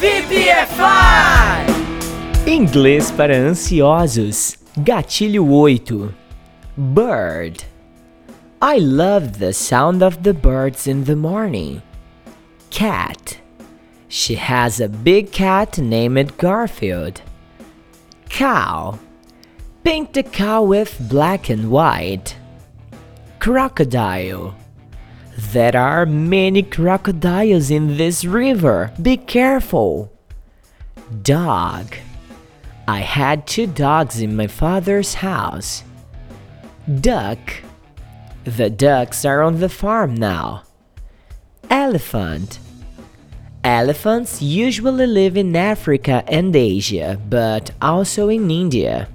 VPFI! Inglês para ansiosos. Gatilho 8. Bird. I love the sound of the birds in the morning. Cat. She has a big cat named Garfield. Cow. Paint the cow with black and white. Crocodile. There are many crocodiles in this river. Be careful. Dog. I had two dogs in my father's house. Duck. The ducks are on the farm now. Elephant. Elephants usually live in Africa and Asia, but also in India.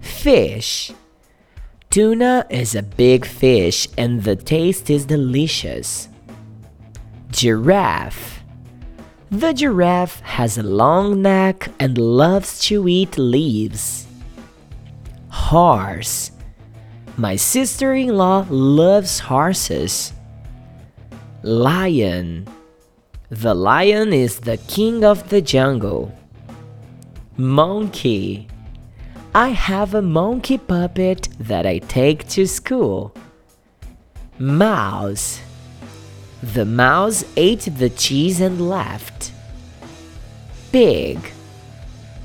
Fish. Tuna is a big fish and the taste is delicious. Giraffe. The giraffe has a long neck and loves to eat leaves. Horse. My sister in law loves horses. Lion. The lion is the king of the jungle. Monkey. I have a monkey puppet that I take to school. Mouse. The mouse ate the cheese and left. Pig.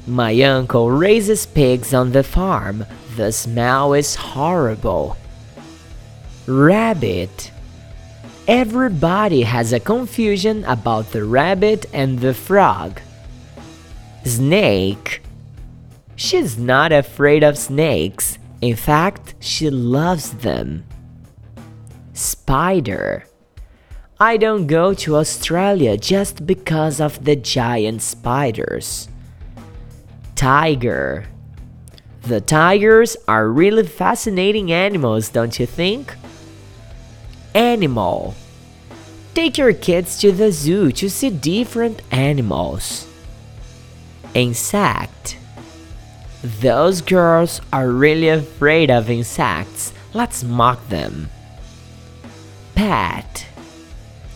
My uncle raises pigs on the farm. The smell is horrible. Rabbit. Everybody has a confusion about the rabbit and the frog. Snake. She's not afraid of snakes. In fact, she loves them. Spider. I don't go to Australia just because of the giant spiders. Tiger. The tigers are really fascinating animals, don't you think? Animal. Take your kids to the zoo to see different animals. Insect. Those girls are really afraid of insects. Let's mock them. Pet.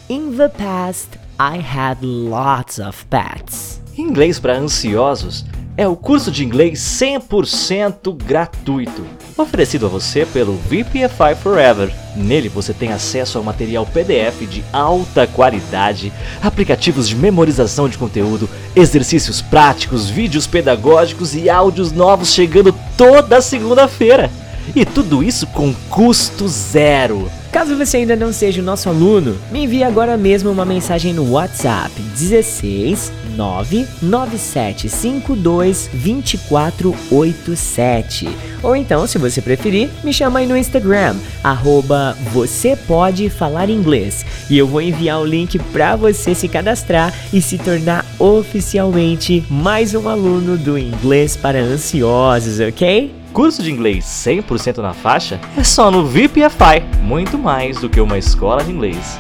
In the past, I had lots of pets. Inglês para ansiosos é o curso de inglês 100% gratuito, oferecido a você pelo VPFI Forever. Nele você tem acesso ao material PDF de alta qualidade, aplicativos de memorização de conteúdo, exercícios práticos, vídeos pedagógicos e áudios novos chegando toda segunda-feira. E tudo isso com custo zero. Caso você ainda não seja o nosso aluno, me envie agora mesmo uma mensagem no WhatsApp 16 99752 2487. Ou então, se você preferir, me chama aí no Instagram, arroba você pode falar inglês. E eu vou enviar o link para você se cadastrar e se tornar oficialmente mais um aluno do Inglês para Ansiosos, ok? Curso de inglês 100% na faixa é só no VPFI, muito mais do que uma escola de inglês.